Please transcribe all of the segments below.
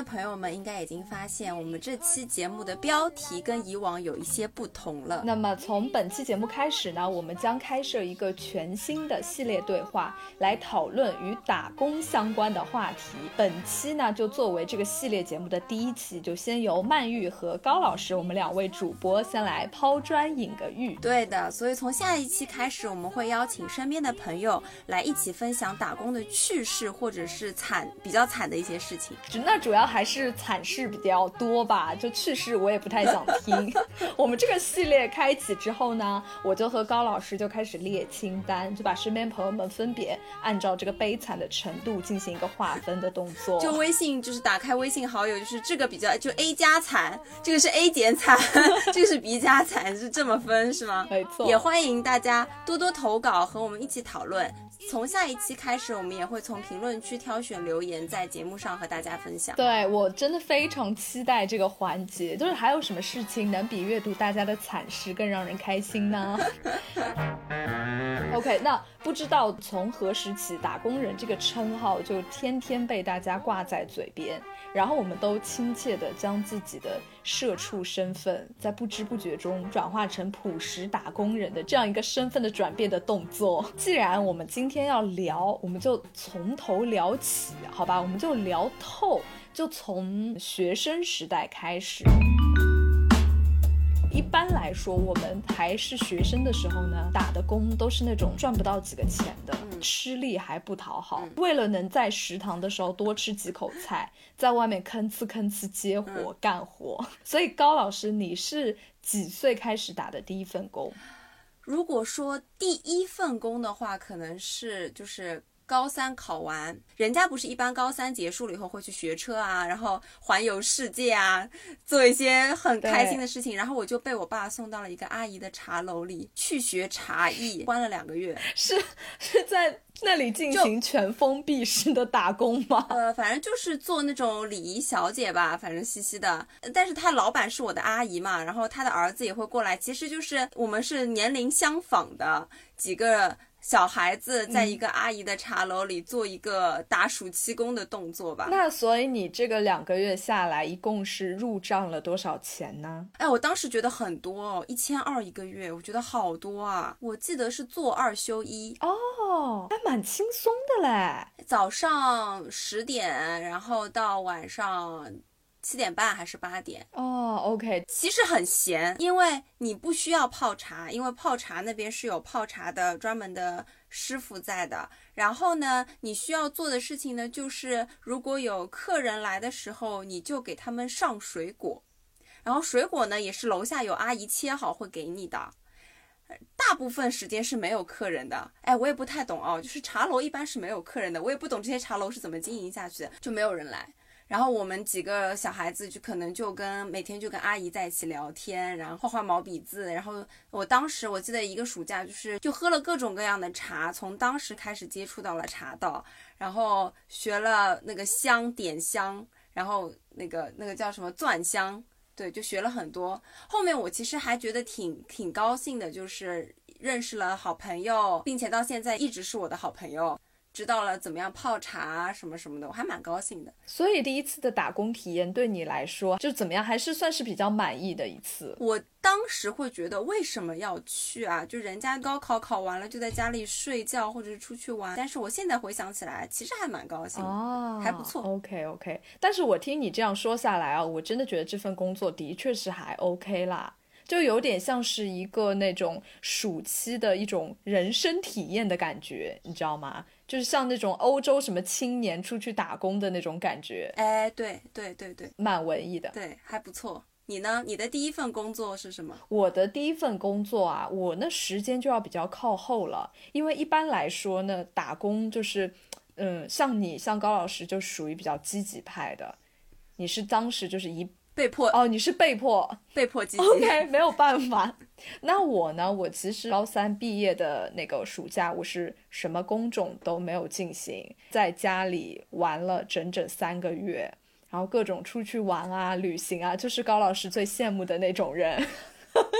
的朋友们应该已经发现，我们这期节目的标题跟以往有一些不同了。那么从本期节目开始呢，我们将开设一个全新的系列对话，来讨论与打工相关的话题。本期呢，就作为这个系列节目的第一期，就先由曼玉和高老师，我们两位主播先来抛砖引个玉。对的，所以从下一期开始，我们会邀请身边的朋友来一起分享打工的趣事，或者是惨比较惨的一些事情。那主。主要还是惨事比较多吧，就趣事我也不太想听。我们这个系列开启之后呢，我就和高老师就开始列清单，就把身边朋友们分别按照这个悲惨的程度进行一个划分的动作。就微信就是打开微信好友，就是这个比较就 A 加惨，这个是 A 减惨，这个是 B 加惨，是这么分是吗？没错。也欢迎大家多多投稿和我们一起讨论。从下一期开始，我们也会从评论区挑选留言，在节目上和大家分享。对我真的非常期待这个环节，就是还有什么事情能比阅读大家的惨事更让人开心呢？OK，那。不知道从何时起，打工人这个称号就天天被大家挂在嘴边，然后我们都亲切地将自己的社畜身份，在不知不觉中转化成朴实打工人的这样一个身份的转变的动作。既然我们今天要聊，我们就从头聊起，好吧？我们就聊透，就从学生时代开始。一般来说，我们还是学生的时候呢，打的工都是那种赚不到几个钱的，吃力还不讨好。为了能在食堂的时候多吃几口菜，在外面吭哧吭哧接活干活。所以高老师，你是几岁开始打的第一份工？如果说第一份工的话，可能是就是。高三考完，人家不是一般高三结束了以后会去学车啊，然后环游世界啊，做一些很开心的事情。然后我就被我爸送到了一个阿姨的茶楼里去学茶艺，关了两个月。是是在那里进行全封闭式的打工吗？呃，反正就是做那种礼仪小姐吧，反正嘻嘻的。但是他老板是我的阿姨嘛，然后他的儿子也会过来。其实就是我们是年龄相仿的几个。小孩子在一个阿姨的茶楼里做一个打暑期工的动作吧。那所以你这个两个月下来，一共是入账了多少钱呢？哎，我当时觉得很多哦，一千二一个月，我觉得好多啊。我记得是做二休一哦，还蛮轻松的嘞。早上十点，然后到晚上。七点半还是八点哦，OK，其实很闲，因为你不需要泡茶，因为泡茶那边是有泡茶的专门的师傅在的。然后呢，你需要做的事情呢，就是如果有客人来的时候，你就给他们上水果，然后水果呢也是楼下有阿姨切好会给你的。大部分时间是没有客人的，哎，我也不太懂哦，就是茶楼一般是没有客人的，我也不懂这些茶楼是怎么经营下去的，就没有人来。然后我们几个小孩子就可能就跟每天就跟阿姨在一起聊天，然后画画毛笔字。然后我当时我记得一个暑假就是就喝了各种各样的茶，从当时开始接触到了茶道，然后学了那个香点香，然后那个那个叫什么钻香，对，就学了很多。后面我其实还觉得挺挺高兴的，就是认识了好朋友，并且到现在一直是我的好朋友。知道了怎么样泡茶什么什么的，我还蛮高兴的。所以第一次的打工体验对你来说就怎么样？还是算是比较满意的一次。我当时会觉得为什么要去啊？就人家高考考完了就在家里睡觉或者是出去玩。但是我现在回想起来，其实还蛮高兴哦，还不错。OK OK，但是我听你这样说下来啊，我真的觉得这份工作的确是还 OK 啦。就有点像是一个那种暑期的一种人生体验的感觉，你知道吗？就是像那种欧洲什么青年出去打工的那种感觉。哎，对对对对，蛮文艺的，对，还不错。你呢？你的第一份工作是什么？我的第一份工作啊，我那时间就要比较靠后了，因为一般来说呢，打工就是，嗯，像你像高老师就属于比较积极派的，你是当时就是一被迫哦，你是被迫被迫积极。OK，没有办法。那我呢？我其实高三毕业的那个暑假，我是什么工种都没有进行，在家里玩了整整三个月，然后各种出去玩啊、旅行啊，就是高老师最羡慕的那种人。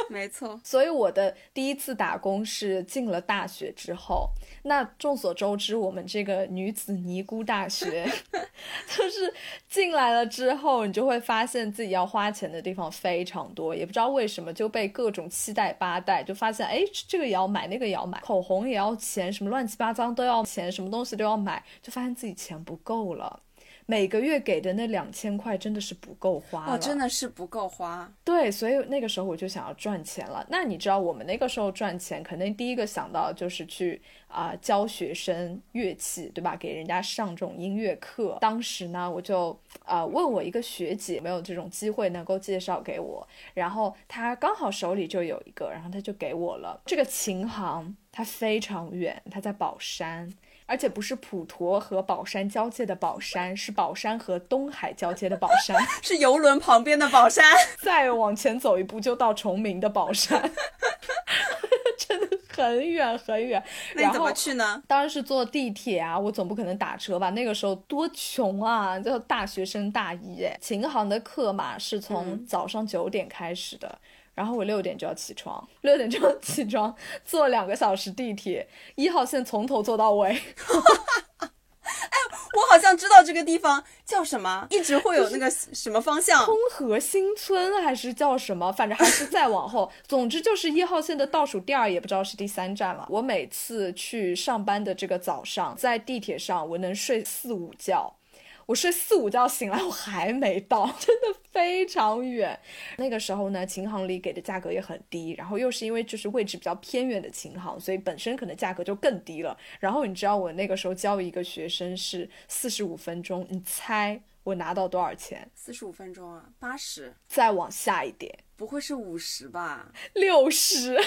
没错，所以我的第一次打工是进了大学之后。那众所周知，我们这个女子尼姑大学，就是进来了之后，你就会发现自己要花钱的地方非常多，也不知道为什么就被各种七代八代，就发现哎，这个也要买，那个也要买，口红也要钱，什么乱七八糟都要钱，什么东西都要买，就发现自己钱不够了。每个月给的那两千块真的是不够花了，哦，真的是不够花。对，所以那个时候我就想要赚钱了。那你知道我们那个时候赚钱，肯定第一个想到就是去啊、教学生乐器，对吧？给人家上这种音乐课。当时呢，我就啊、问我一个学姐有没有这种机会能够介绍给我，然后她刚好手里就有一个，然后她就给我了。这个琴行它非常远，它在宝山。而且不是普陀和宝山交界的宝山，是宝山和东海交界的宝山。是游轮旁边的宝山。再往前走一步就到崇明的宝山，真的很远很远。那你怎么然后去呢？当然是坐地铁啊，我总不可能打车吧？那个时候多穷啊，就大学生大一哎。琴行的课嘛是从嗯早上九点开始的。然后我六点就要起床，六点就要起床，坐两个小时地铁，一号线从头坐到尾。哎我好像知道这个地方叫什么，一直会有那个什么方向。通河新村还是叫什么，反正还是再往后，总之就是一号线的倒数第二，也不知道是第三站了。我每次去上班的这个早上，在地铁上，我能睡四五觉。我睡四五觉醒来，我还没到，真的非常远。那个时候呢，琴行里给的价格也很低，然后又是因为就是位置比较偏远的琴行，所以本身可能价格就更低了。然后你知道我那个时候教一个学生是四十五分钟，你猜我拿到多少钱？四十五分钟啊，八十，再往下一点，不会是五十吧？六十。哦，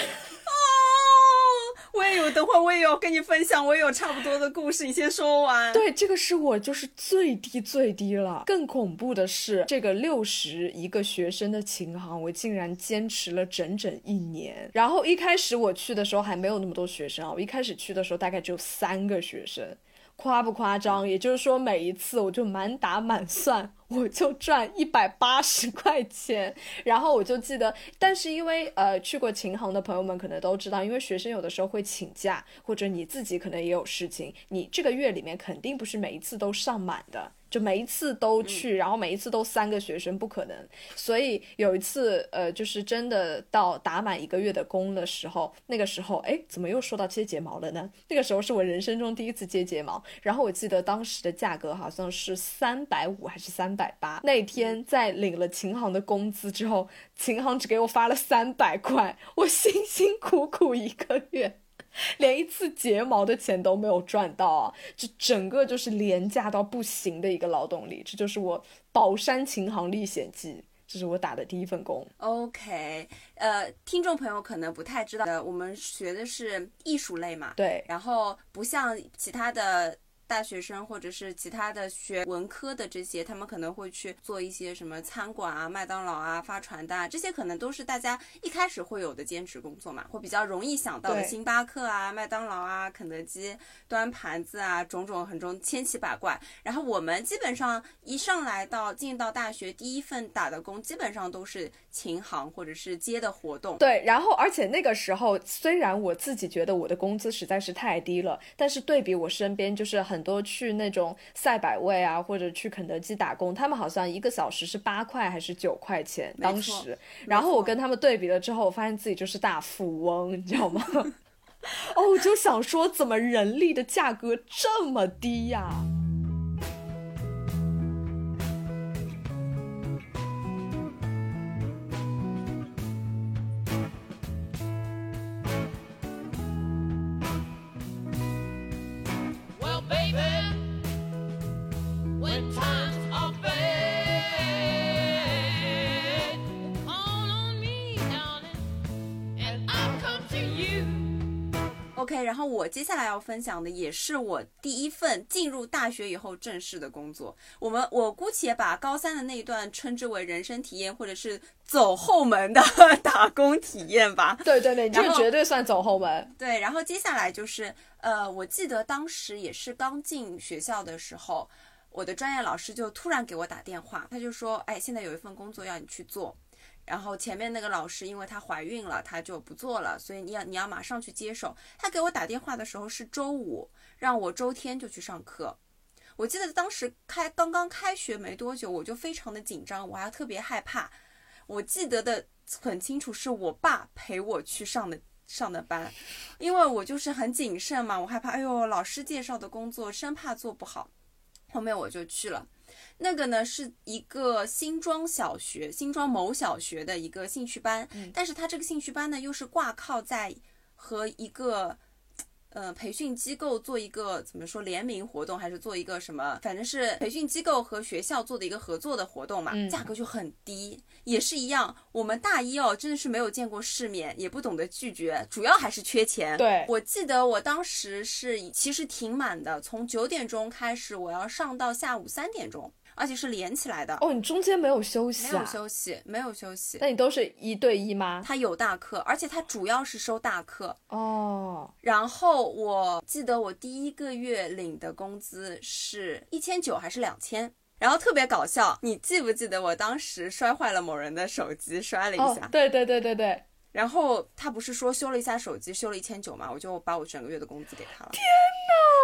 我也有，等会儿我也有跟你分享，我也有差不多的故事，你先说完。对，这个是我就是最低最低了。更恐怖的是，这个六十一个学生的琴行，我竟然坚持了整整一年。然后一开始我去的时候还没有那么多学生啊，我一开始去的时候大概只有三个学生。夸不夸张？也就是说，每一次我就满打满算，我就赚一百八十块钱。然后我就记得，但是因为呃去过琴行的朋友们可能都知道，因为学生有的时候会请假，或者你自己可能也有事情，你这个月里面肯定不是每一次都上满的。就每一次都去，然后每一次都三个学生，不可能。所以有一次，呃，就是真的到打满一个月的工的时候，那个时候，哎，怎么又说到接睫毛了呢？那个时候是我人生中第一次接睫毛，然后我记得当时的价格好像是三百五还是三百八。那天在领了琴行的工资之后，琴行只给我发了三百块，我辛辛苦苦一个月。连一次睫毛的钱都没有赚到啊！这整个就是廉价到不行的一个劳动力，这就是我宝山琴行历险记，这是我打的第一份工。OK，呃，听众朋友可能不太知道，呃，我们学的是艺术类嘛，对，然后不像其他的大学生或者是其他的学文科的这些，他们可能会去做一些什么餐馆啊、麦当劳啊、发传单啊，这些可能都是大家一开始会有的兼职工作嘛，会比较容易想到的，星巴克啊、麦当劳啊、肯德基端盘子啊，种种很种千奇百怪。然后我们基本上一上来到进到大学，第一份打的工基本上都是琴行或者是接的活动。对，然后而且那个时候，虽然我自己觉得我的工资实在是太低了，但是对比我身边就是很多去那种赛百味啊，或者去肯德基打工，他们好像一个小时是八块还是九块钱，当时。然后我跟他们对比了之后，我发现自己就是大富翁，你知道吗？哦，我就想说，怎么人力的价格这么低呀、然后我接下来要分享的也是我第一份进入大学以后正式的工作。我们我姑且把高三的那一段称之为人生体验，或者是走后门的 打工体验吧。对对对，这个绝对算走后门。对，然后接下来就是呃，我记得当时也是刚进学校的时候，我的专业老师就突然给我打电话，他就说：“哎，现在有一份工作要你去做。”然后前面那个老师因为她怀孕了，她就不做了，所以你要你要马上去接手。她给我打电话的时候是周五，让我周天就去上课。我记得当时开刚刚开学没多久，我就非常的紧张，我还特别害怕。我记得的很清楚，是我爸陪我去上的上的班，因为我就是很谨慎嘛，我害怕，哎呦，老师介绍的工作生怕做不好。后面我就去了。那个呢是一个新庄小学，新庄某小学的一个兴趣班，但是它这个兴趣班呢又是挂靠在和一个。呃，培训机构做一个怎么说联名活动，还是做一个什么？反正是培训机构和学校做的一个合作的活动嘛，价格就很低，也是一样。我们大一哦，真的是没有见过世面，也不懂得拒绝，主要还是缺钱。对，我记得我当时是其实挺满的，从九点钟开始，我要上到下午三点钟。而且是连起来的哦，你中间没有休息，没有休息，没有休息。那你都是一对一吗？他有大课，而且他主要是收大课哦。然后我记得我第一个月领的工资是一千九还是两千？然后特别搞笑，你记不记得我当时摔坏了某人的手机，摔了一下？对对对对对。然后他不是说修了一下手机，修了一千九嘛，我就把我整个月的工资给他了。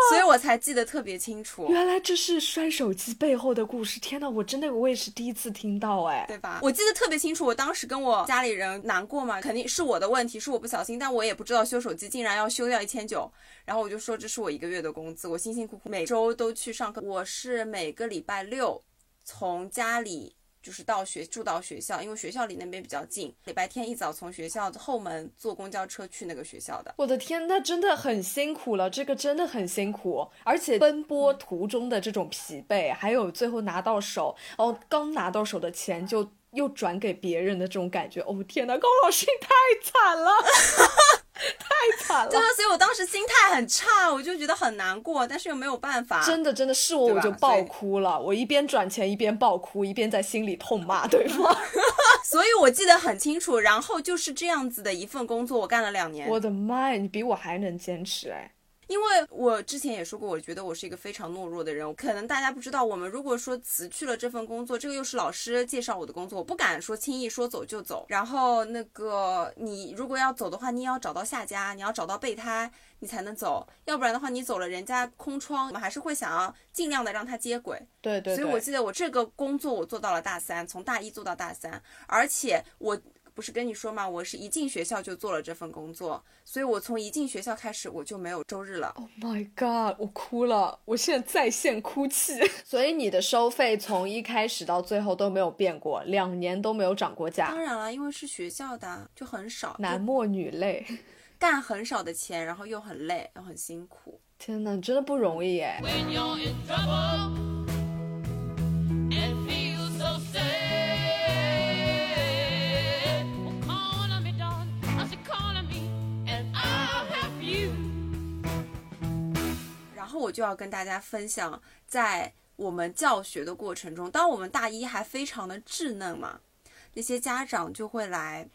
所以我才记得特别清楚。原来这是摔手机背后的故事。天哪，我真的我也是第一次听到哎，对吧？我记得特别清楚，我当时跟我家里人难过嘛，肯定是我的问题，是我不小心，但我也不知道修手机竟然要修掉一千九，然后我就说这是我一个月的工资，我辛辛苦苦每周都去上课，我是每个礼拜六从家里。就是到学住到学校，因为学校离那边比较近。礼拜天一早从学校后门坐公交车去那个学校的。我的天，那真的很辛苦了，这个真的很辛苦，而且奔波途中的这种疲惫，还有最后拿到手，哦，刚拿到手的钱就又转给别人的这种感觉，哦天呐，高老师你太惨了。太惨了，对啊，所以我当时心态很差，我就觉得很难过，但是又没有办法。真的，真的是我，我就爆哭了。我一边转钱，一边爆哭，一边在心里痛骂对方。所以我记得很清楚。然后就是这样子的一份工作，我干了两年。我的妈呀，你比我还能坚持哎。因为我之前也说过，我觉得我是一个非常懦弱的人。可能大家不知道，我们如果说辞去了这份工作，这个又是老师介绍我的工作，我不敢说轻易说走就走。然后那个你如果要走的话，你也要找到下家，你要找到备胎，你才能走。要不然的话，你走了人家空窗，我们还是会想要尽量的让他接轨。对对。所以我记得我这个工作我做到了大三，从大一做到大三，而且我。不是跟你说吗？我是一进学校就做了这份工作，所以我从一进学校开始我就没有周日了。Oh my god！我哭了，我现在在线哭泣。所以你的收费从一开始到最后都没有变过，两年都没有涨过价。当然了，因为是学校的，就很少。男默女泪，干很少的钱，然后又很累，又很辛苦。天哪，真的不容易耶。然后我就要跟大家分享，在我们教学的过程中，当我们大一还非常的稚嫩嘛，那些家长就会来，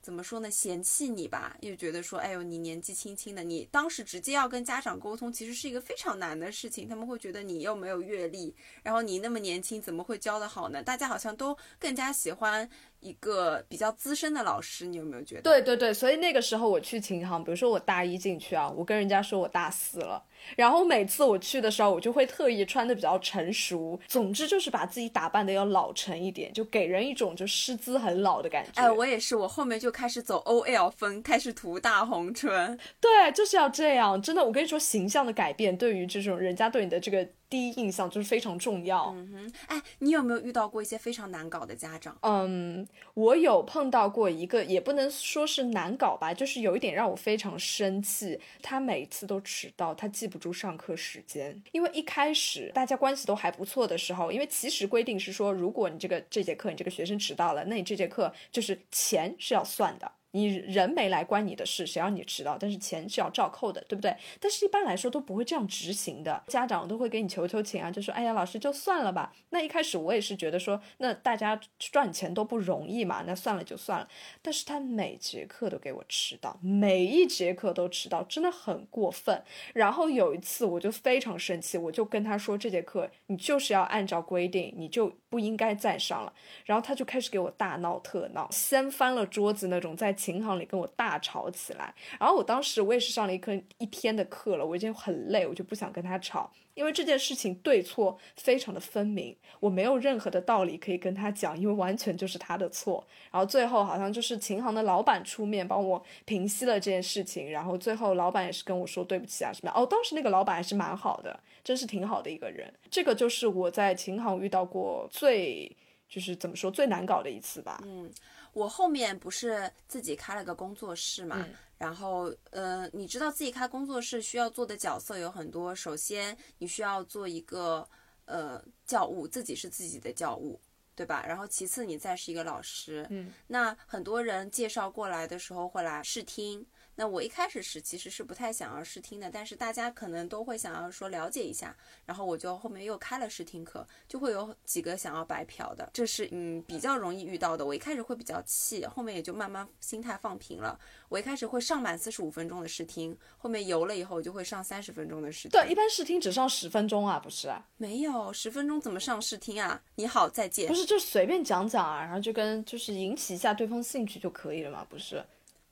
怎么说呢？嫌弃你吧，又觉得说，哎呦，你年纪轻轻的，你当时直接要跟家长沟通，其实是一个非常难的事情。他们会觉得你又没有阅历，然后你那么年轻，怎么会教得好呢？大家好像都更加喜欢。一个比较资深的老师，你有没有觉得？对对对，所以那个时候我去琴行，比如说我大一进去啊，我跟人家说我大四了，然后每次我去的时候，我就会特意穿的比较成熟，总之就是把自己打扮的要老成一点，就给人一种就师资很老的感觉。哎，我也是，我后面就开始走 OL 风，开始涂大红唇。对，就是要这样，真的，我跟你说，形象的改变对于这种人家对你的这个。第一印象就是非常重要。嗯哼，哎，你有没有遇到过一些非常难搞的家长？嗯，我有碰到过一个，也不能说是难搞吧，就是有一点让我非常生气。他每次都迟到，他记不住上课时间。因为一开始大家关系都还不错的时候，因为其实规定是说，如果你这个这节课你这个学生迟到了，那你这节课就是钱是要算的。你人没来关你的事，谁让你迟到？但是钱是要照扣的，对不对？但是一般来说都不会这样执行的，家长都会给你求求情啊，就说哎呀，老师就算了吧。那一开始我也是觉得说，那大家赚钱都不容易嘛，那算了就算了。但是他每节课都给我迟到，每一节课都迟到，真的很过分。然后有一次我就非常生气，我就跟他说这节课你就是要按照规定，你就不应该再上了。然后他就开始给我大闹特闹，掀翻了桌子那种，在琴行里跟我大吵起来。然后我当时我也是上了一课一天的课了，我已经很累，我就不想跟他吵。因为这件事情对错非常的分明，我没有任何的道理可以跟他讲，因为完全就是他的错。然后最后好像就是琴行的老板出面帮我平息了这件事情，然后最后老板也是跟我说对不起啊什么。哦，当时那个老板还是蛮好的，真是挺好的一个人。这个就是我在琴行遇到过最就是怎么说最难搞的一次吧。嗯，我后面不是自己开了个工作室嘛。然后，呃，你知道自己开工作室需要做的角色有很多。首先，你需要做一个呃教务，自己是自己的教务，对吧？然后，其次你再是一个老师。嗯，那很多人介绍过来的时候会来试听。那我一开始是其实是不太想要试听的，但是大家可能都会想要说了解一下，然后我就后面又开了试听课，就会有几个想要白嫖的，这是嗯比较容易遇到的。我一开始会比较气，后面也就慢慢心态放平了。我一开始会上满四十五分钟的试听，后面游了以后就会上三十分钟的试听。对，一般试听只上十分钟啊，不是？没有十分钟怎么上试听啊？你好，再见。不是，就随便讲讲啊，然后就跟就是引起一下对方兴趣就可以了嘛，不是？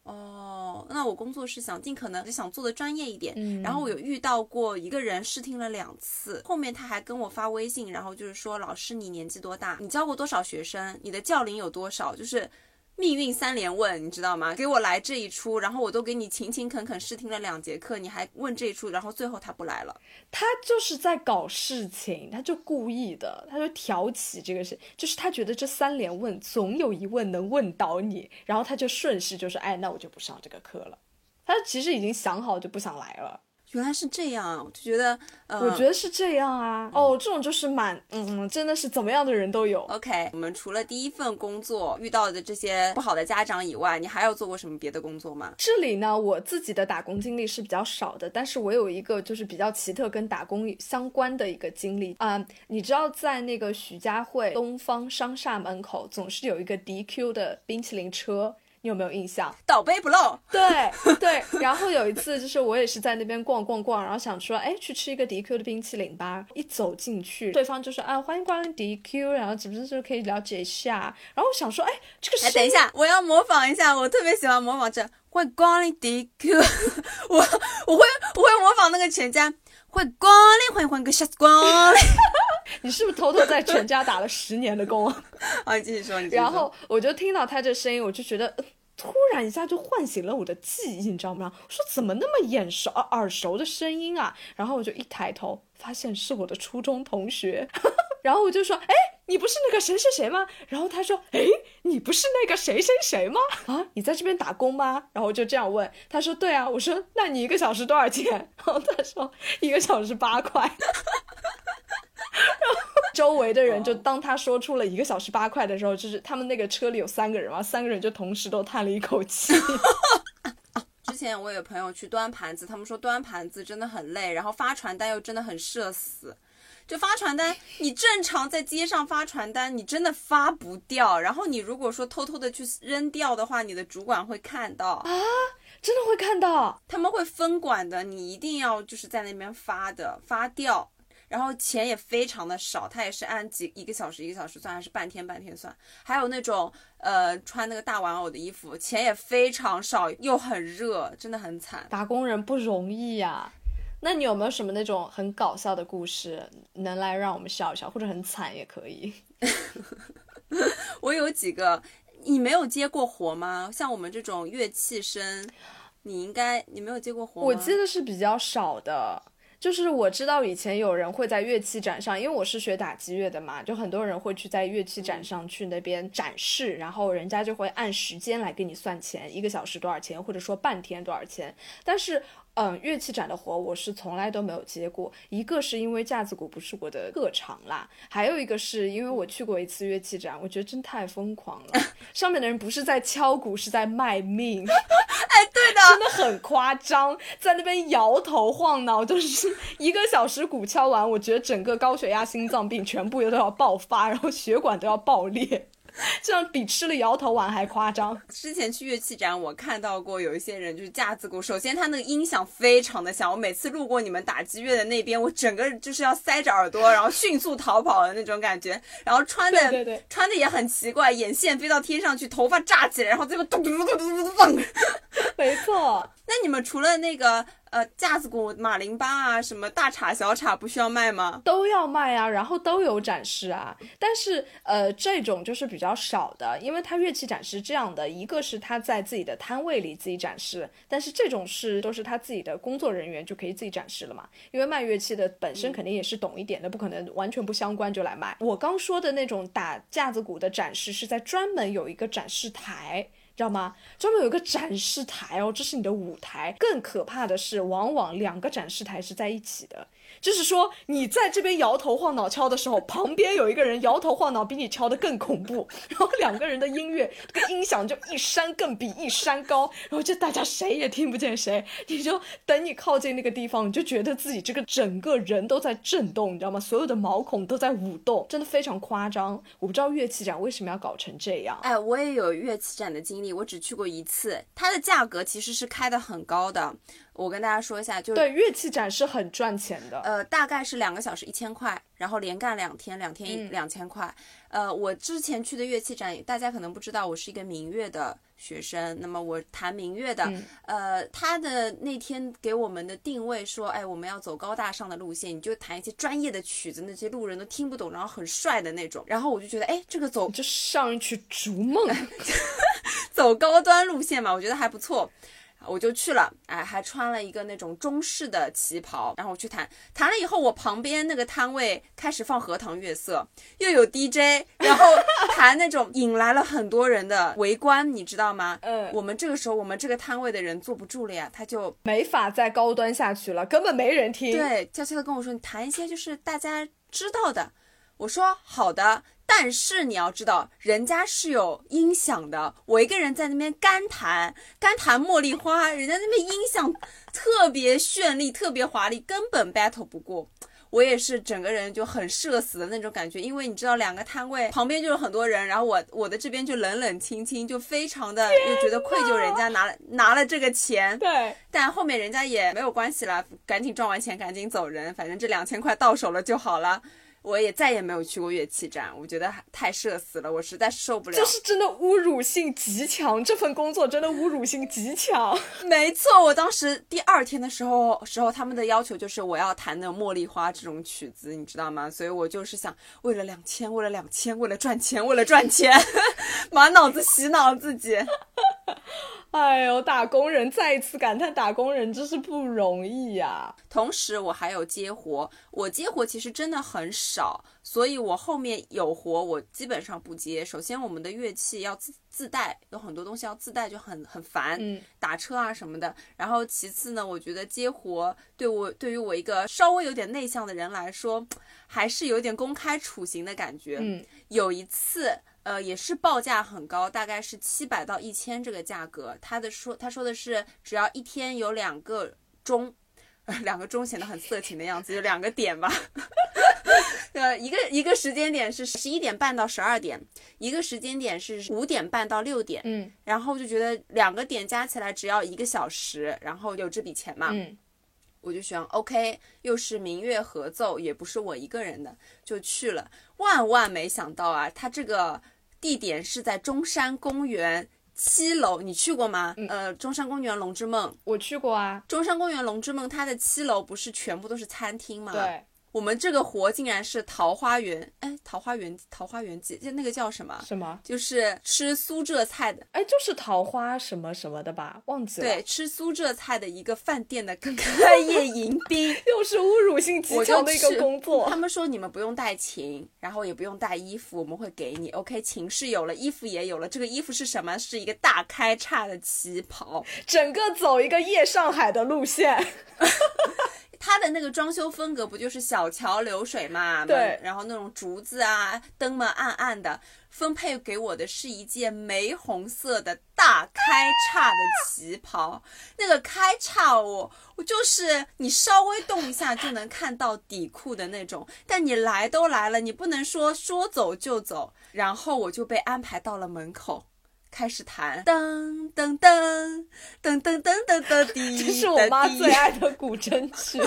哦，那我工作是想尽可能就想做的专业一点，嗯，然后我有遇到过一个人试听了两次，后面他还跟我发微信，然后就是说老师你年纪多大？你教过多少学生？你的教龄有多少？就是。命运三连问，你知道吗？给我来这一出，然后我都给你勤勤恳恳试听了两节课，你还问这一出，然后最后他不来了。他就是在搞事情，他就故意的，他就挑起这个事，就是他觉得这三连问总有一问能问倒你，然后他就顺势就说，哎，那我就不上这个课了。他其实已经想好就不想来了。原来是这样啊，我就觉得，呃，我觉得是这样啊。哦，这种就是蛮，嗯，真的是怎么样的人都有。OK，我们除了第一份工作遇到的这些不好的家长以外，你还有做过什么别的工作吗？这里呢，我自己的打工经历是比较少的，但是我有一个就是比较奇特跟打工相关的一个经历啊。你知道在那个徐家汇东方商厦门口总是有一个 DQ 的冰淇淋车。你有没有印象？倒杯不漏。对对，然后有一次就是我也是在那边逛逛逛，然后想说，哎，去吃一个 DQ 的冰淇淋吧。一走进去，对方就说啊，欢迎光临 DQ，然后是不是就可以了解一下？然后我想说，哎，这个哎，等一下，我要模仿一下，我特别喜欢模仿这，欢迎光临 DQ，我我会我会模仿那个全家，欢迎光临，欢迎欢迎个下次光临。你是不是偷偷在全家打了十年的工？啊，你继续说。然后我就听到他这声音，我就觉得突然一下就唤醒了我的记忆，你知道吗？我说怎么那么眼熟、耳熟的声音啊？然后我就一抬头，发现是我的初中同学。然后我就说：“哎，你不是那个谁谁谁吗？”然后他说：“哎，你不是那个谁谁谁吗？啊，你在这边打工吗？”然后就这样问，他说：“对啊。”我说：“那你一个小时多少钱？” 然后他说：“一个小时八块。” 然后周围的人就当他说出了一个小时八块的时候，就是他们那个车里有三个人嘛，三个人就同时都叹了一口气。之前我有朋友去端盘子，他们说端盘子真的很累，然后发传单又真的很社死。就发传单，你正常在街上发传单，你真的发不掉。然后你如果说偷偷的去扔掉的话，你的主管会看到啊，真的会看到，他们会分管的。你一定要就是在那边发的，发掉。然后钱也非常的少，他也是按几一个小时一个小时算，还是半天半天算。还有那种呃穿那个大玩偶的衣服，钱也非常少，又很热，真的很惨。打工人不容易呀。那你有没有什么那种很搞笑的故事，能来让我们笑一笑，或者很惨也可以？我有几个，你没有接过活吗？像我们这种乐器生，你应该你没有接过活吗？我接的是比较少的。就是我知道以前有人会在乐器展上，因为我是学打击乐的嘛，就很多人会去在乐器展上去那边展示，然后人家就会按时间来给你算钱，一个小时多少钱，或者说半天多少钱。但是嗯，乐器展的活我是从来都没有接过，一个是因为架子鼓不是我的特长啦，还有一个是因为我去过一次乐器展，我觉得真太疯狂了，上面的人不是在敲鼓，是在卖命，哎，对的，真的很夸张，在那边摇头晃脑，就是一个小时鼓敲完，我觉得整个高血压、心脏病全部都要爆发，然后血管都要爆裂。这样比吃了摇头丸还夸张。之前去乐器展，我看到过有一些人就是架子鼓，首先他那个音响非常的响，我每次路过你们打击乐的那边，我整个就是要塞着耳朵，然后迅速逃跑的那种感觉。然后穿的穿的也很奇怪，眼线飞到天上去，头发炸起来，然后这边咚咚咚咚咚咚咚。没错。那你们除了那个呃架子鼓、马林巴啊，什么大镲、小镲，不需要卖吗？都要卖啊，然后都有展示啊。但是呃，这种就是比较少的，因为它乐器展示这样的，一个是他在自己的摊位里自己展示，但是这种是都是他自己的工作人员就可以自己展示了嘛。因为卖乐器的本身肯定也是懂一点的，不可能完全不相关就来卖。我刚说的那种打架子鼓的展示是在专门有一个展示台。知道吗？专门有个展示台哦，这是你的舞台。更可怕的是，往往两个展示台是在一起的。就是说，你在这边摇头晃脑敲的时候，旁边有一个人摇头晃脑，比你敲的更恐怖。然后两个人的音乐，这个音响就一山更比一山高，然后就大家谁也听不见谁。你就等你靠近那个地方，你就觉得自己这个整个人都在震动，你知道吗？所有的毛孔都在舞动，真的非常夸张。我不知道乐器展为什么要搞成这样。哎，我也有乐器展的经历，我只去过一次，它的价格其实是开的很高的。我跟大家说一下，就对乐器展是很赚钱的，呃，大概是两个小时一千块，然后连干两天，两天两千块。呃，我之前去的乐器展，大家可能不知道，我是一个民乐的学生，那么我弹民乐的，呃，他的那天给我们的定位说，哎，我们要走高大上的路线，你就弹一些专业的曲子，那些路人都听不懂，然后很帅的那种。然后我就觉得，哎，这个走就上一曲《逐梦》，走高端路线嘛，我觉得还不错。我就去了，哎，还穿了一个那种中式的旗袍，然后我去弹，弹了以后，我旁边那个摊位开始放荷塘月色，又有 DJ，然后弹那种，引来了很多人的围观，你知道吗？嗯，我们这个时候，我们这个摊位的人坐不住了呀，他就没法再高端下去了，根本没人听。对，悄悄的跟我说，你弹一些就是大家知道的。我说好的。但是你要知道，人家是有音响的，我一个人在那边干弹，干弹茉莉花，人家那边音响特别绚丽，特别华丽，根本 battle 不过。我也是整个人就很社死的那种感觉，因为你知道，两个摊位旁边就是很多人，然后我我的这边就冷冷清清，就非常的又觉得愧疚，人家拿了 拿了这个钱，对，但后面人家也没有关系了，赶紧赚完钱赶紧走人，反正这两千块到手了就好了。我也再也没有去过乐器展，我觉得太社死了，我实在是受不了。就是真的侮辱性极强，这份工作真的侮辱性极强。没错，我当时第二天的时候，时候他们的要求就是我要弹的《茉莉花》这种曲子，你知道吗？所以我就是想，为了两千，为了两千，为了赚钱，为了赚钱，满脑子洗脑自己。哎呦，打工人再一次感叹，打工人真是不容易呀。同时，我还有接活，我接活其实真的很少，所以我后面有活，我基本上不接。首先，我们的乐器要自自带，有很多东西要自带，就很很烦，嗯，打车啊什么的。然后，其次呢，我觉得接活对我对于我一个稍微有点内向的人来说，还是有点公开处刑的感觉。嗯，有一次。呃，也是报价很高，大概是七百到一千这个价格。他的说，他说的是只要一天有两个钟，两个钟显得很色情的样子，就两个点吧。呃，一个一个时间点是十一点半到十二点，一个时间点是五点半到六点。嗯，然后就觉得两个点加起来只要一个小时，然后有这笔钱嘛。嗯。我就选 OK，又是民乐合奏，也不是我一个人的，就去了。万万没想到啊，它这个地点是在中山公园七楼，你去过吗？呃，中山公园龙之梦，我去过啊。中山公园龙之梦，它的七楼不是全部都是餐厅吗？对。我们这个活竟然是桃花源，哎，桃花源，桃花源记，就那个叫什么？什么？就是吃苏浙菜的，哎，就是桃花什么什么的吧？忘记了。对，吃苏浙菜的一个饭店的 开业 迎宾，又是侮辱性极强的一个工作。他们说你们不用带琴，然后也不用带衣服，我们会给你。OK，琴是有了，衣服也有了。这个衣服是什么？是一个大开叉的旗袍，整个走一个夜上海的路线。它的那个装修风格不就是小桥流水嘛？对，然后那种竹子啊，灯嘛暗暗的。分配给我的是一件玫红色的大开叉的旗袍，那个开叉我我就是你稍微动一下就能看到底裤的那种。但你来都来了，你不能说说走就走。然后我就被安排到了门口。开始弹，噔噔噔噔噔噔噔噔滴，这是我妈最爱的古筝曲。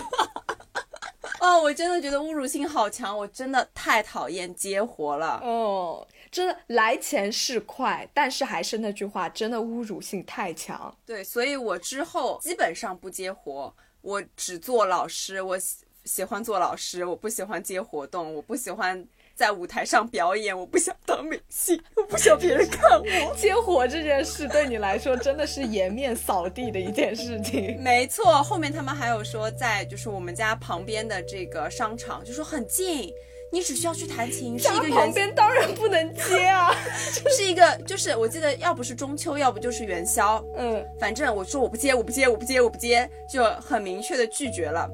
哦，我真的觉得侮辱性好强，我真的太讨厌接活了。哦，真的来钱是快，但是还是那句话，真的侮辱性太强。对，所以我之后基本上不接活，我只做老师。我喜喜欢做老师，我不喜欢接活动，我不喜欢。在舞台上表演，我不想当明星，我不想别人看我。接活这件事对你来说真的是颜面扫地的一件事情。没错，后面他们还有说，在就是我们家旁边的这个商场，就说很近，你只需要去弹琴。是一个旁边当然不能接啊，是一个就是我记得要不是中秋，要不就是元宵，嗯，反正我说我不接，我不接，我不接，我不接，就很明确的拒绝了。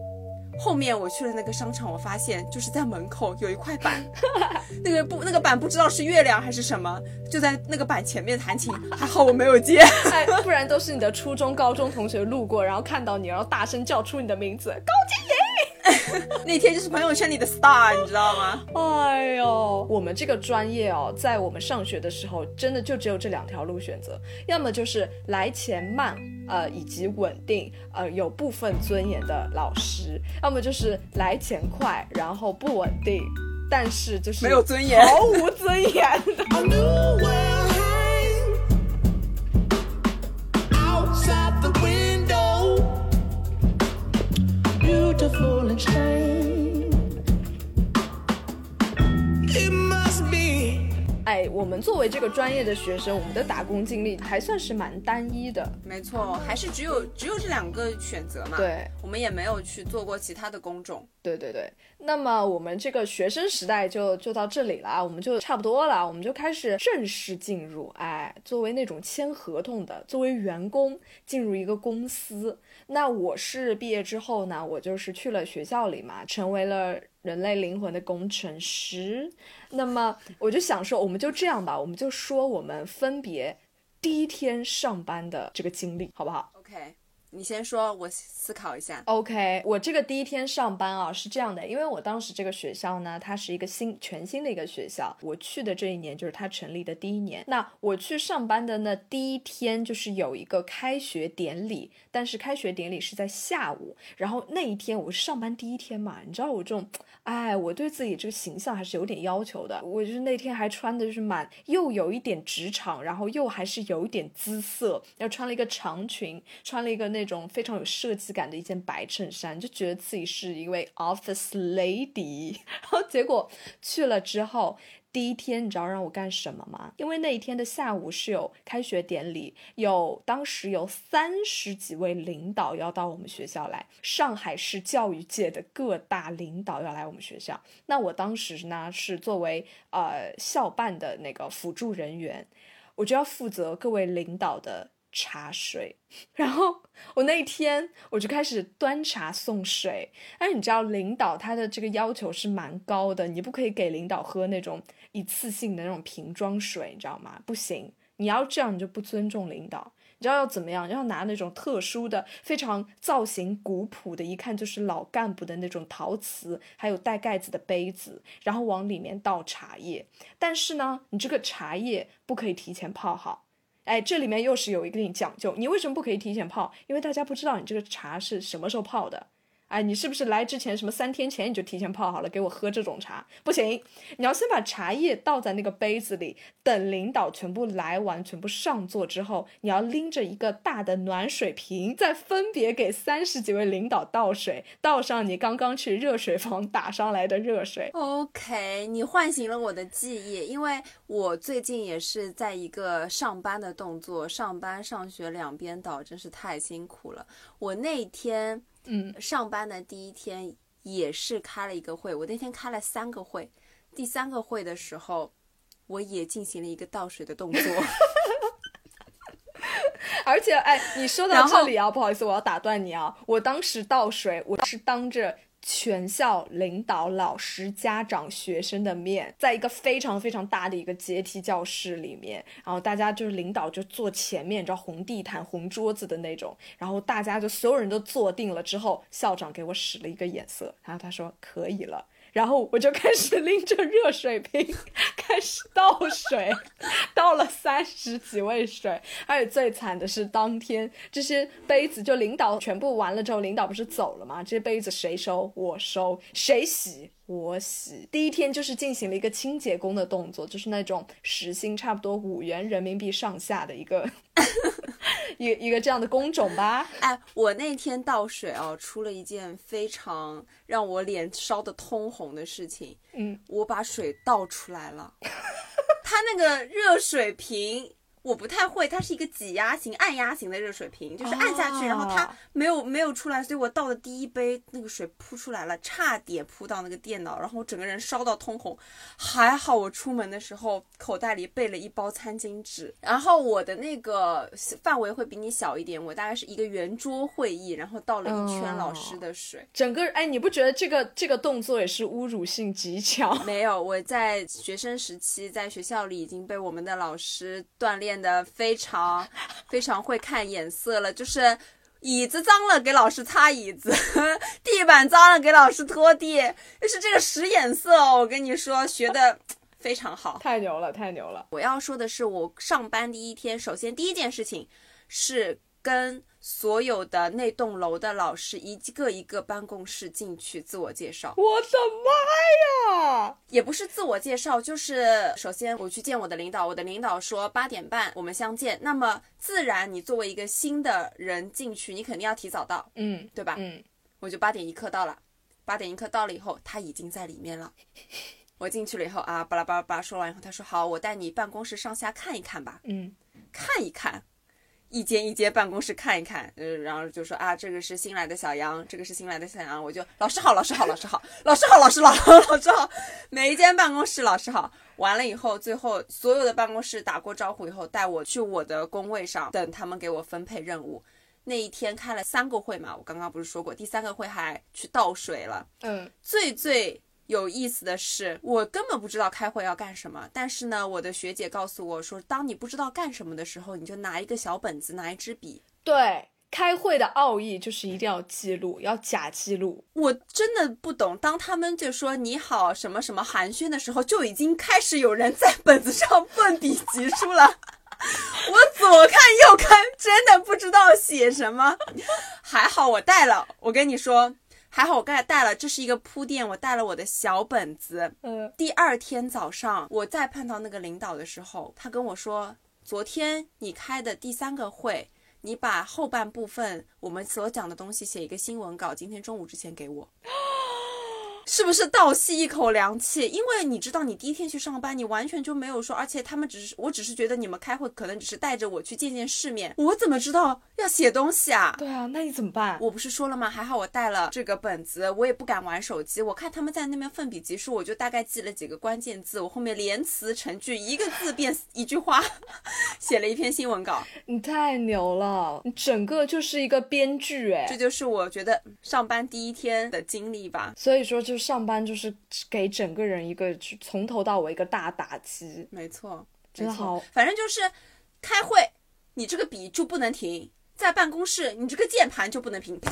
后面我去了那个商场，我发现就是在门口有一块板，那个不那个板不知道是月亮还是什么，就在那个板前面弹琴，还好我没有接，不然都是你的初中、高中同学路过，然后看到你，然后大声叫出你的名字，高进。那天就是朋友圈里的 star，你知道吗？哎呦，我们这个专业哦，在我们上学的时候，真的就只有这两条路选择，要么就是来钱慢，呃，以及稳定，呃，有部分尊严的老师，要么就是来钱快，然后不稳定，但是就是没有尊严，毫无尊严的。哎，我们作为这个专业的学生，我们的打工经历还算是蛮单一的。没错，还是只有只有这两个选择嘛。对，我们也没有去做过其他的工种。对对对，那么我们这个学生时代就就到这里了，我们就差不多了，我们就开始正式进入，哎，作为那种签合同的，作为员工进入一个公司。那我是毕业之后呢，我就是去了学校里嘛，成为了人类灵魂的工程师。那么我就想说，我们就这样吧，我们就说我们分别第一天上班的这个经历，好不好？OK。你先说，我思考一下。OK，我这个第一天上班啊是这样的，因为我当时这个学校呢，它是一个新全新的一个学校，我去的这一年就是它成立的第一年。那我去上班的那第一天就是有一个开学典礼，但是开学典礼是在下午，然后那一天我是上班第一天嘛，你知道我这种，哎，我对自己这个形象还是有点要求的。我就是那天还穿的就是蛮又有一点职场，然后又还是有一点姿色，要穿了一个长裙，穿了一个那。那种非常有设计感的一件白衬衫，就觉得自己是一位 office lady。然后结果去了之后，第一天你知道让我干什么吗？因为那一天的下午是有开学典礼，有当时有三十几位领导要到我们学校来，上海市教育界的各大领导要来我们学校。那我当时呢是作为呃校办的那个辅助人员，我就要负责各位领导的。茶水，然后我那一天我就开始端茶送水。但是，你知道领导他的这个要求是蛮高的，你不可以给领导喝那种一次性的那种瓶装水，你知道吗？不行，你要这样你就不尊重领导。你知道要怎么样？要拿那种特殊的、非常造型古朴的，一看就是老干部的那种陶瓷，还有带盖子的杯子，然后往里面倒茶叶。但是呢，你这个茶叶不可以提前泡好。哎，这里面又是有一定讲究，你为什么不可以提前泡？因为大家不知道你这个茶是什么时候泡的，哎，你是不是来之前什么三天前你就提前泡好了给我喝这种茶？不行，你要先把茶叶倒在那个杯子里，等领导全部来完、全部上座之后，你要拎着一个大的暖水瓶，再分别给三十几位领导倒水，倒上你刚刚去热水房打上来的热水。OK，你唤醒了我的记忆，因为我最近也是在一个上班的动作，上班上学两边倒，真是太辛苦了。我那天。嗯，上班的第一天也是开了一个会，我那天开了三个会，第三个会的时候，我也进行了一个倒水的动作。而且，哎，你说到这里啊，不好意思，我要打断你啊，我当时倒水，我是当着。全校领导、老师、家长、学生的面，在一个非常非常大的一个阶梯教室里面，然后大家就是领导就坐前面，你知道红地毯、红桌子的那种，然后大家就所有人都坐定了之后，校长给我使了一个眼色，然后他说可以了。然后我就开始拎着热水瓶开始倒水，倒了三十几位水。而且最惨的是，当天这些杯子就领导全部完了之后，领导不是走了吗？这些杯子谁收？我收。谁洗？我洗。第一天就是进行了一个清洁工的动作，就是那种时薪差不多五元人民币上下的一个。一一个这样的工种吧。哎，我那天倒水哦，出了一件非常让我脸烧得通红的事情。嗯，我把水倒出来了，它那个热水瓶。我不太会，它是一个挤压型、按压型的热水瓶，就是按下去，然后它没有没有出来，所以我倒的第一杯那个水扑出来了，差点扑到那个电脑，然后我整个人烧到通红。还好我出门的时候口袋里备了一包餐巾纸，然后我的那个范围会比你小一点，我大概是一个圆桌会议，然后倒了一圈老师的水，整个哎，你不觉得这个这个动作也是侮辱性极强？没有，我在学生时期在学校里已经被我们的老师锻炼。变得非常非常会看眼色了，就是椅子脏了给老师擦椅子，地板脏了给老师拖地，就是这个使眼色。我跟你说，学的非常好，太牛了，太牛了。我要说的是，我上班第一天，首先第一件事情是跟。所有的那栋楼的老师一个一个办公室进去自我介绍，我的妈呀！也不是自我介绍，就是首先我去见我的领导，我的领导说八点半我们相见。那么自然你作为一个新的人进去，你肯定要提早到，嗯，对吧？嗯，我就八点一刻到了，八点一刻到了以后，他已经在里面了。我进去了以后啊，巴拉巴拉巴拉说完以后，他说好，我带你办公室上下看一看吧，嗯，看一看。一间一间办公室看一看，呃，然后就说啊，这个是新来的小杨，这个是新来的小杨，我就老师好，老师好，老师好，老师好，老师老老师好，每一间办公室老师好，完了以后，最后所有的办公室打过招呼以后，带我去我的工位上等他们给我分配任务。那一天开了三个会嘛，我刚刚不是说过，第三个会还去倒水了，嗯，最最。有意思的是，我根本不知道开会要干什么。但是呢，我的学姐告诉我说，当你不知道干什么的时候，你就拿一个小本子，拿一支笔。对，开会的奥义就是一定要记录，要假记录。我真的不懂，当他们就说你好什么什么寒暄的时候，就已经开始有人在本子上奋笔疾书了。我左看右看，真的不知道写什么。还好我带了，我跟你说。还好我刚才带了，这是一个铺垫。我带了我的小本子。嗯，第二天早上我再碰到那个领导的时候，他跟我说：“昨天你开的第三个会，你把后半部分我们所讲的东西写一个新闻稿，今天中午之前给我。”是不是倒吸一口凉气？因为你知道，你第一天去上班，你完全就没有说，而且他们只是，我只是觉得你们开会可能只是带着我去见见世面，我怎么知道要写东西啊？对啊，那你怎么办？我不是说了吗？还好我带了这个本子，我也不敢玩手机。我看他们在那边奋笔疾书，我就大概记了几个关键字，我后面连词成句，一个字变一句话，写了一篇新闻稿。你太牛了，你整个就是一个编剧哎，这就是我觉得上班第一天的经历吧。所以说就。上班就是给整个人一个从头到尾一个大打击，没错，真好。反正就是开会，你这个笔就不能停，在办公室你这个键盘就不能停。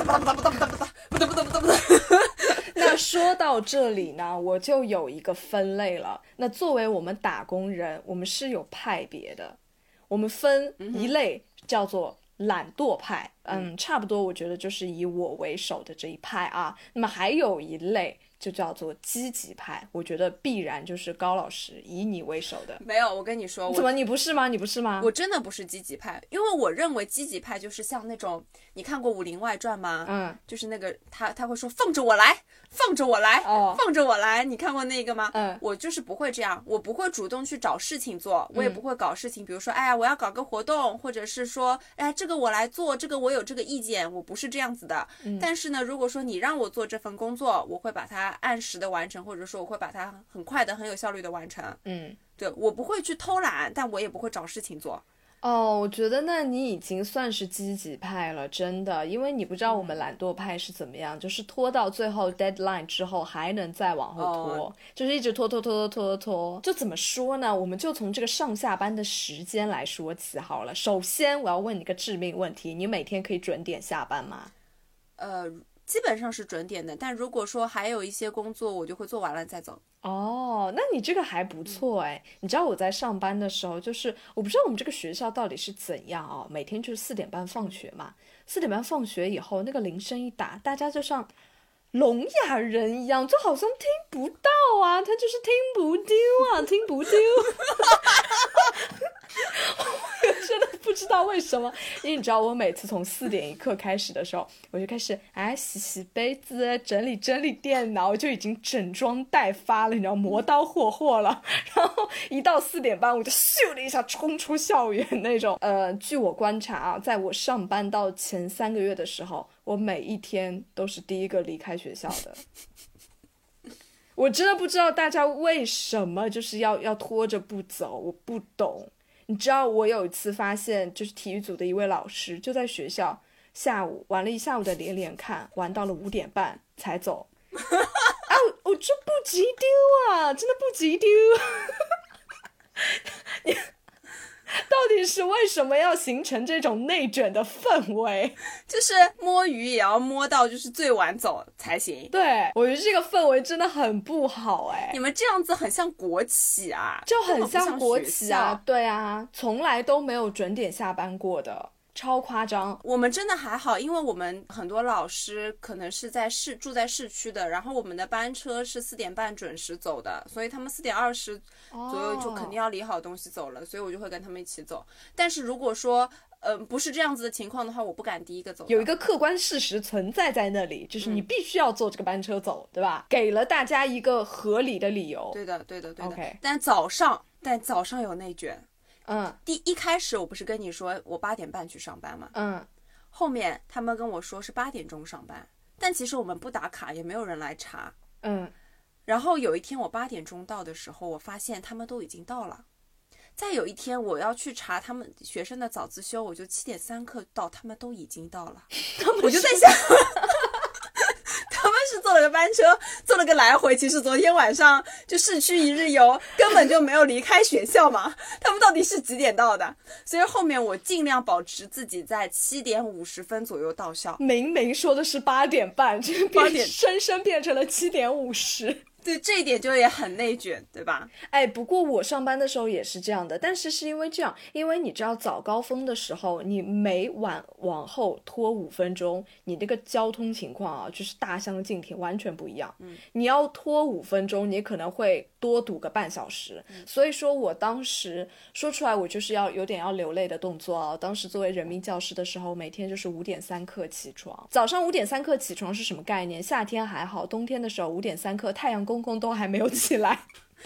那说到这里呢，我就有一个分类了。那作为我们打工人，我们是有派别的，我们分一类叫做懒惰派。嗯，差不多，我觉得就是以我为首的这一派啊。那么还有一类。就叫做积极派，我觉得必然就是高老师以你为首的。没有，我跟你说，怎么你不是吗？你不是吗？我真的不是积极派，因为我认为积极派就是像那种，你看过《武林外传》吗？嗯，就是那个他他会说放着我来，放着我来，哦，放着我来。你看过那个吗？嗯，我就是不会这样，我不会主动去找事情做，我也不会搞事情。比如说，哎呀，我要搞个活动，或者是说，哎，这个我来做，这个我有这个意见，我不是这样子的。但是呢，如果说你让我做这份工作，我会把它按时的完。成，或者说我会把它很快的、很有效率的完成。嗯，对我不会去偷懒，但我也不会找事情做。哦，我觉得那你已经算是积极派了，真的，因为你不知道我们懒惰派是怎么样，就是拖到最后 deadline 之后还能再往后拖，就是一直拖拖拖拖拖拖。就怎么说呢？我们就从这个上下班的时间来说起好了。首先，我要问你个致命问题：你每天可以准点下班吗？呃。基本上是准点的，但如果说还有一些工作，我就会做完了再走。哦，那你这个还不错哎。你知道我在上班的时候，就是我不知道我们这个学校到底是怎样啊，每天就是四点半放学嘛，四点半放学以后，那个铃声一打，大家就像聋哑人一样，就好像听不到啊，他就是听不丢啊，听不丢。我真的不知道为什么，因为你知道，我每次从四点一刻开始的时候，我就开始哎洗洗杯子，整理整理电脑，就已经整装待发了，你知道磨刀霍霍了。然后一到四点半，我就咻的一下冲出校园那种。呃，据我观察啊，在我上班到前三个月的时候，我每一天都是第一个离开学校的。我真的不知道大家为什么就是要要拖着不走，我不懂。你知道我有一次发现，就是体育组的一位老师就在学校下午玩了一下午的连连看，玩到了五点半才走。啊，我这不急丢啊，真的不急丢。你。到底是为什么要形成这种内卷的氛围？就是摸鱼也要摸到就是最晚走才行。对，我觉得这个氛围真的很不好哎。你们这样子很像国企啊，就很像国企啊。对啊，从来都没有准点下班过的。超夸张，我们真的还好，因为我们很多老师可能是在市住在市区的，然后我们的班车是四点半准时走的，所以他们四点二十左右就肯定要理好东西走了，所以我就会跟他们一起走。但是如果说，嗯，不是这样子的情况的话，我不敢第一个走。有一个客观事实存在在那里，就是你必须要坐这个班车走，对吧？给了大家一个合理的理由。对的，对的，对的。但早上，但早上有内卷。嗯，第一开始我不是跟你说我八点半去上班吗？嗯，后面他们跟我说是八点钟上班，但其实我们不打卡，也没有人来查。嗯，然后有一天我八点钟到的时候，我发现他们都已经到了。再有一天我要去查他们学生的早自修，我就七点三刻到，他们都已经到了。我就在想。是坐了个班车，坐了个来回。其实昨天晚上就市区一日游，根本就没有离开学校嘛。他们到底是几点到的？所以后面我尽量保持自己在七点五十分左右到校。明明说的是八点半，这个八点深深变成了七点五十。对这一点就也很内卷，对吧？哎，不过我上班的时候也是这样的，但是是因为这样，因为你知道早高峰的时候，你每晚往后拖五分钟，你这个交通情况啊，就是大相径庭，完全不一样。嗯，你要拖五分钟，你可能会多堵个半小时。所以说我当时说出来，我就是要有点要流泪的动作啊。当时作为人民教师的时候，每天就是五点三刻起床，早上五点三刻起床是什么概念？夏天还好，冬天的时候五点三刻，太阳公。公公都还没有起来，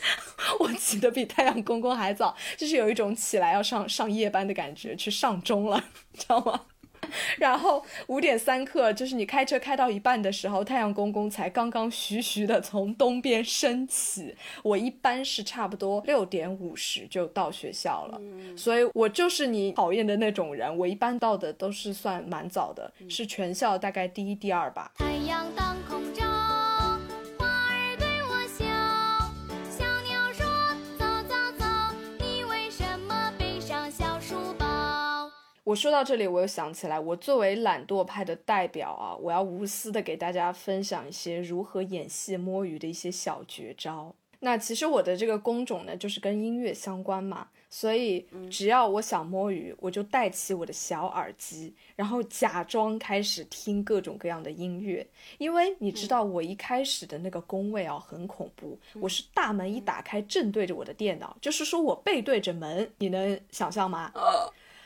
我起得比太阳公公还早，就是有一种起来要上上夜班的感觉，去上钟了，知道吗？然后五点三刻，就是你开车开到一半的时候，太阳公公才刚刚徐徐的从东边升起。我一般是差不多六点五十就到学校了，所以我就是你讨厌的那种人。我一般到的都是算蛮早的，是全校大概第一、第二吧。太阳当空照。我说到这里，我又想起来，我作为懒惰派的代表啊，我要无私的给大家分享一些如何演戏摸鱼的一些小绝招。那其实我的这个工种呢，就是跟音乐相关嘛，所以只要我想摸鱼，我就戴起我的小耳机，然后假装开始听各种各样的音乐。因为你知道，我一开始的那个工位啊，很恐怖，我是大门一打开，正对着我的电脑，就是说我背对着门，你能想象吗？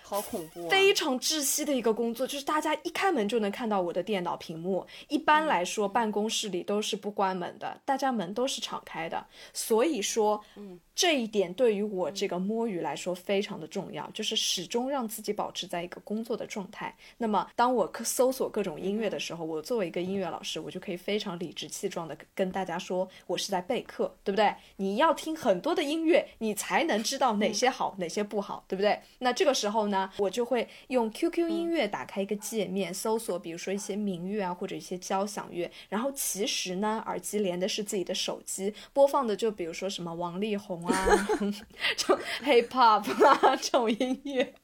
好恐怖，非常窒息的一个工作，就是大家一开门就能看到我的电脑屏幕。一般来说，办公室里都是不关门的，大家门都是敞开的。所以说，嗯。这一点对于我这个摸鱼来说非常的重要，就是始终让自己保持在一个工作的状态。那么，当我搜索各种音乐的时候，我作为一个音乐老师，我就可以非常理直气壮的跟大家说，我是在备课，对不对？你要听很多的音乐，你才能知道哪些好，哪些不好，对不对？那这个时候呢，我就会用 QQ 音乐打开一个界面，搜索，比如说一些民乐啊，或者一些交响乐。然后其实呢，耳机连的是自己的手机，播放的就比如说什么王力宏。啊，就 hip hop 啊，这种音乐，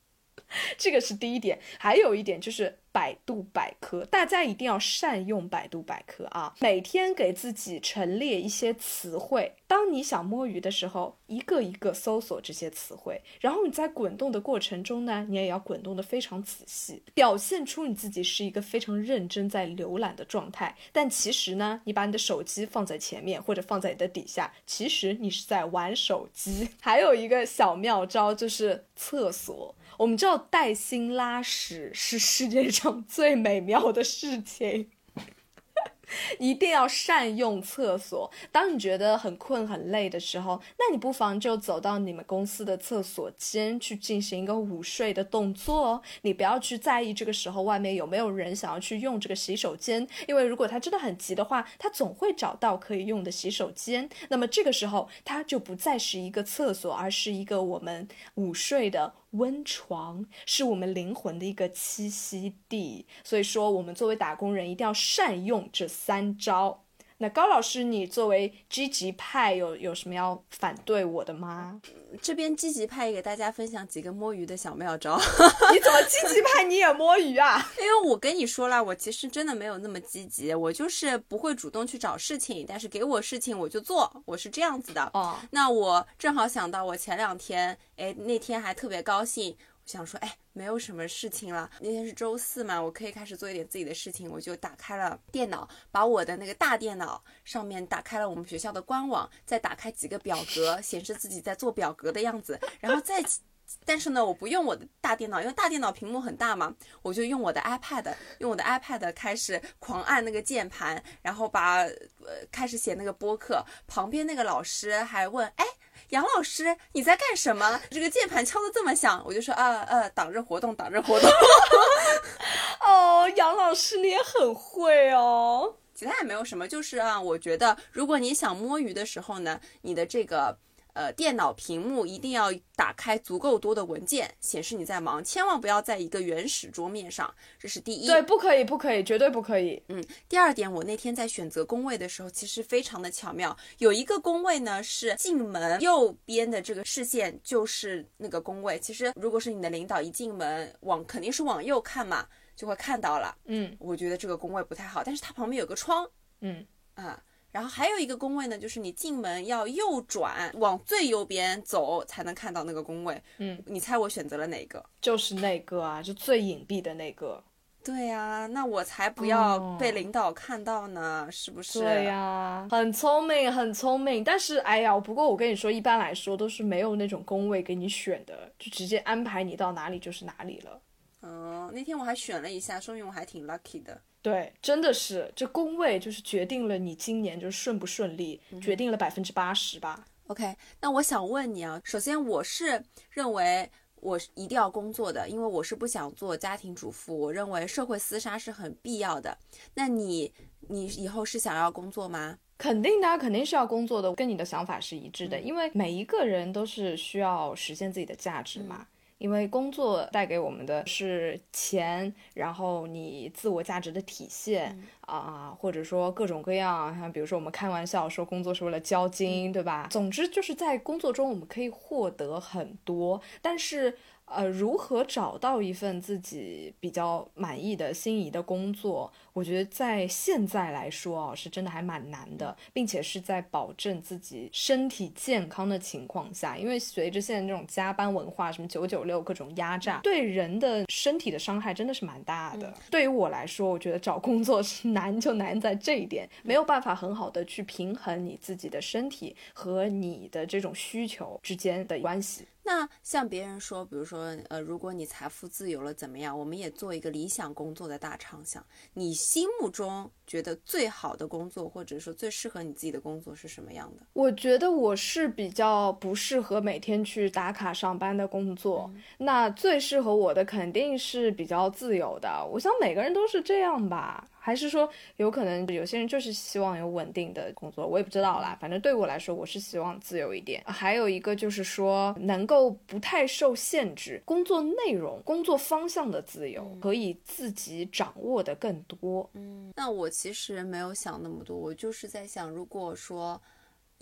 这个是第一点。还有一点就是。百度百科，大家一定要善用百度百科啊！每天给自己陈列一些词汇，当你想摸鱼的时候，一个一个搜索这些词汇，然后你在滚动的过程中呢，你也要滚动的非常仔细，表现出你自己是一个非常认真在浏览的状态。但其实呢，你把你的手机放在前面或者放在你的底下，其实你是在玩手机。还有一个小妙招就是厕所。我们知道带薪拉屎是世界上最美妙的事情，一定要善用厕所。当你觉得很困很累的时候，那你不妨就走到你们公司的厕所间去进行一个午睡的动作。你不要去在意这个时候外面有没有人想要去用这个洗手间，因为如果他真的很急的话，他总会找到可以用的洗手间。那么这个时候，它就不再是一个厕所，而是一个我们午睡的。温床是我们灵魂的一个栖息地，所以说我们作为打工人一定要善用这三招。那高老师，你作为积极派，有有什么要反对我的吗？这边积极派也给大家分享几个摸鱼的小妙招。你怎么积极派你也摸鱼啊？因为我跟你说了，我其实真的没有那么积极，我就是不会主动去找事情，但是给我事情我就做，我是这样子的。哦，那我正好想到，我前两天，哎，那天还特别高兴。想说，哎，没有什么事情了。那天是周四嘛，我可以开始做一点自己的事情。我就打开了电脑，把我的那个大电脑上面打开了我们学校的官网，再打开几个表格，显示自己在做表格的样子。然后再，但是呢，我不用我的大电脑，因为大电脑屏幕很大嘛，我就用我的 iPad，用我的 iPad 开始狂按那个键盘，然后把呃开始写那个播客。旁边那个老师还问，哎。杨老师，你在干什么？这个键盘敲的这么响，我就说啊呃，党日活动，党日活动。哦，杨老师你也很会哦。其他也没有什么，就是啊，我觉得如果你想摸鱼的时候呢，你的这个。呃，电脑屏幕一定要打开足够多的文件，显示你在忙，千万不要在一个原始桌面上，这是第一。对，不可以，不可以，绝对不可以。嗯，第二点，我那天在选择工位的时候，其实非常的巧妙，有一个工位呢是进门右边的这个视线就是那个工位。其实如果是你的领导一进门往肯定是往右看嘛，就会看到了。嗯，我觉得这个工位不太好，但是它旁边有个窗。嗯啊。然后还有一个工位呢，就是你进门要右转往最右边走才能看到那个工位。嗯，你猜我选择了哪个？就是那个啊，就最隐蔽的那个。对呀，那我才不要被领导看到呢，是不是？对呀，很聪明，很聪明。但是，哎呀，不过我跟你说，一般来说都是没有那种工位给你选的，就直接安排你到哪里就是哪里了。嗯，那天我还选了一下，说明我还挺 lucky 的。对，真的是这宫位就是决定了你今年就是顺不顺利，决定了百分之八十吧。OK，那我想问你啊，首先我是认为我一定要工作的，因为我是不想做家庭主妇。我认为社会厮杀是很必要的。那你你以后是想要工作吗？肯定的，肯定是要工作的，跟你的想法是一致的，因为每一个人都是需要实现自己的价值嘛。因为工作带给我们的是钱，然后你自我价值的体现啊，或者说各种各样，像比如说我们开玩笑说工作是为了交金，对吧？总之就是在工作中我们可以获得很多，但是呃，如何找到一份自己比较满意的心仪的工作？我觉得在现在来说啊，是真的还蛮难的，并且是在保证自己身体健康的情况下，因为随着现在这种加班文化，什么九九六各种压榨，对人的身体的伤害真的是蛮大的。对于我来说，我觉得找工作是难就难在这一点，没有办法很好的去平衡你自己的身体和你的这种需求之间的关系。那像别人说，比如说，呃，如果你财富自由了怎么样？我们也做一个理想工作的大畅想。你心目中觉得最好的工作，或者说最适合你自己的工作是什么样的？我觉得我是比较不适合每天去打卡上班的工作。那最适合我的肯定是比较自由的。我想每个人都是这样吧。还是说，有可能有些人就是希望有稳定的工作，我也不知道啦。反正对我来说，我是希望自由一点。还有一个就是说，能够不太受限制，工作内容、工作方向的自由，可以自己掌握的更多。嗯，那我其实没有想那么多，我就是在想，如果说。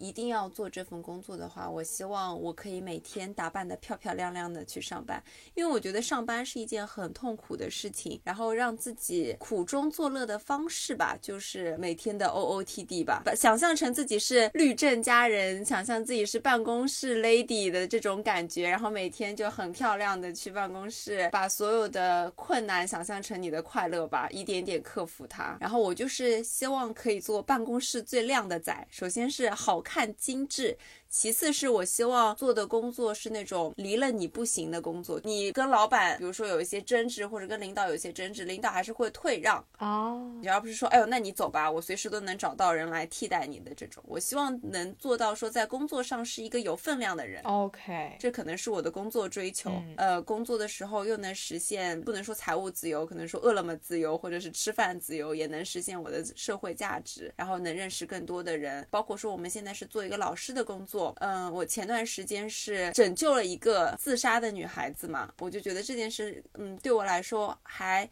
一定要做这份工作的话，我希望我可以每天打扮的漂漂亮亮的去上班，因为我觉得上班是一件很痛苦的事情。然后让自己苦中作乐的方式吧，就是每天的 O O T D 吧，把想象成自己是律政佳人，想象自己是办公室 lady 的这种感觉，然后每天就很漂亮的去办公室，把所有的困难想象成你的快乐吧，一点点克服它。然后我就是希望可以做办公室最靓的仔，首先是好看。很精致。其次是我希望做的工作是那种离了你不行的工作。你跟老板，比如说有一些争执，或者跟领导有一些争执，领导还是会退让哦，你而不是说，哎呦，那你走吧，我随时都能找到人来替代你的这种。我希望能做到说，在工作上是一个有分量的人。OK，这可能是我的工作追求。呃，工作的时候又能实现，不能说财务自由，可能说饿了么自由，或者是吃饭自由，也能实现我的社会价值，然后能认识更多的人。包括说我们现在是做一个老师的工作。嗯，我前段时间是拯救了一个自杀的女孩子嘛，我就觉得这件事，嗯，对我来说还。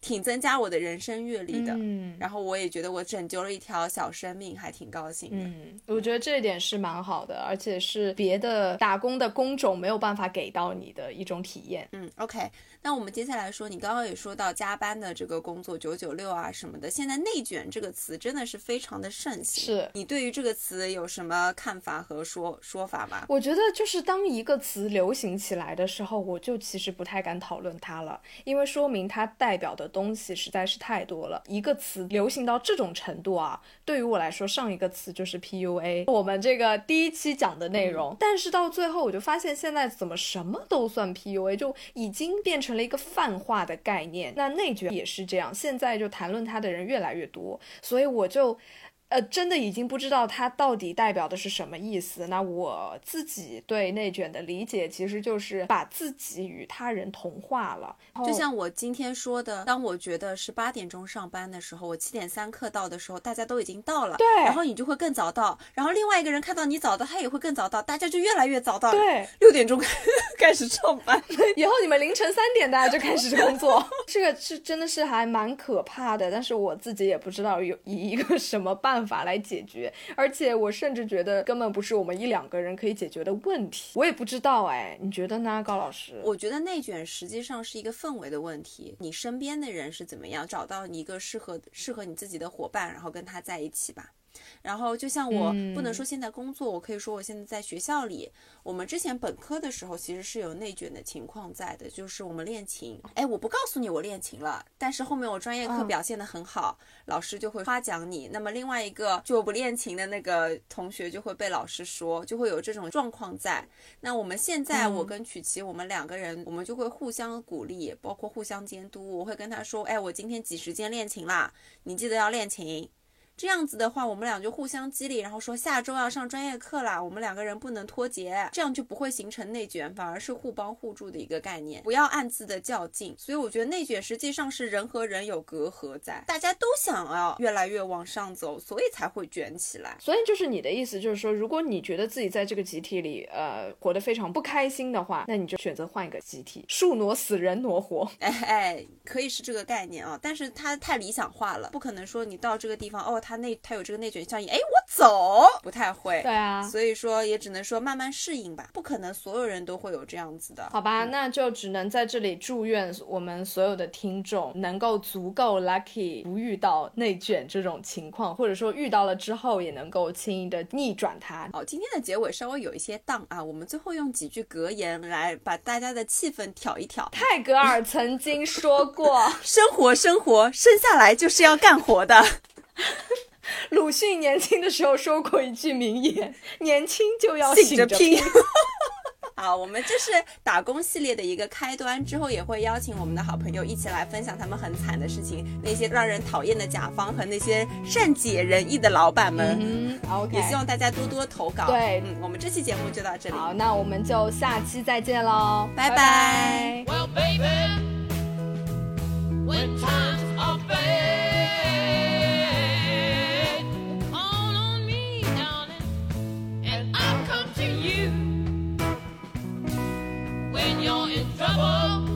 挺增加我的人生阅历的，嗯，然后我也觉得我拯救了一条小生命，还挺高兴的。嗯，我觉得这一点是蛮好的，而且是别的打工的工种没有办法给到你的一种体验。嗯，OK，那我们接下来说，你刚刚也说到加班的这个工作，九九六啊什么的。现在“内卷”这个词真的是非常的盛行。是你对于这个词有什么看法和说说法吗？我觉得就是当一个词流行起来的时候，我就其实不太敢讨论它了，因为说明它代表的。东西实在是太多了，一个词流行到这种程度啊，对于我来说，上一个词就是 PUA，我们这个第一期讲的内容。但是到最后，我就发现现在怎么什么都算 PUA，就已经变成成了一个泛化的概念。那内卷也是这样，现在就谈论它的人越来越多，所以我就。呃，真的已经不知道它到底代表的是什么意思。那我自己对内卷的理解，其实就是把自己与他人同化了。就像我今天说的，当我觉得是八点钟上班的时候，我七点三刻到的时候，大家都已经到了。对。然后你就会更早到，然后另外一个人看到你早到，他也会更早到，大家就越来越早到。对。六点钟 开始上班，以后你们凌晨三点大家就开始工作，这个是真的是还蛮可怕的。但是我自己也不知道有以一个什么办。办法来解决，而且我甚至觉得根本不是我们一两个人可以解决的问题。我也不知道哎，你觉得呢，高老师？我觉得内卷实际上是一个氛围的问题。你身边的人是怎么样，找到一个适合适合你自己的伙伴，然后跟他在一起吧。然后就像我不能说现在工作，我可以说我现在在学校里。我们之前本科的时候其实是有内卷的情况在的，就是我们练琴。哎，我不告诉你我练琴了，但是后面我专业课表现得很好，老师就会夸奖你。那么另外一个就不练琴的那个同学就会被老师说，就会有这种状况在。那我们现在我跟曲奇我们两个人，我们就会互相鼓励，包括互相监督。我会跟他说，哎，我今天几时间练琴啦？你记得要练琴。这样子的话，我们俩就互相激励，然后说下周要上专业课啦，我们两个人不能脱节，这样就不会形成内卷，反而是互帮互助的一个概念，不要暗自的较劲。所以我觉得内卷实际上是人和人有隔阂在，大家都想要越来越往上走，所以才会卷起来。所以就是你的意思，就是说，如果你觉得自己在这个集体里，呃，活得非常不开心的话，那你就选择换一个集体，树挪死，人挪活。哎哎，可以是这个概念啊，但是它太理想化了，不可能说你到这个地方哦。他内他有这个内卷效应，哎，我走，不太会。对啊，所以说也只能说慢慢适应吧，不可能所有人都会有这样子的。好吧，那就只能在这里祝愿我们所有的听众能够足够 lucky，不遇到内卷这种情况，或者说遇到了之后也能够轻易的逆转它。好，今天的结尾稍微有一些荡啊，我们最后用几句格言来把大家的气氛挑一挑。泰戈尔曾经说过：“生活，生活，生下来就是要干活的。” 鲁迅年轻的时候说过一句名言：“年轻就要醒着拼。”好，我们这是打工系列的一个开端，之后也会邀请我们的好朋友一起来分享他们很惨的事情，那些让人讨厌的甲方和那些善解人意的老板们。嗯，OK，也希望大家多多投稿。对，嗯，我们这期节目就到这里。好，那我们就下期再见喽，拜拜。I'll come to you when you're in trouble.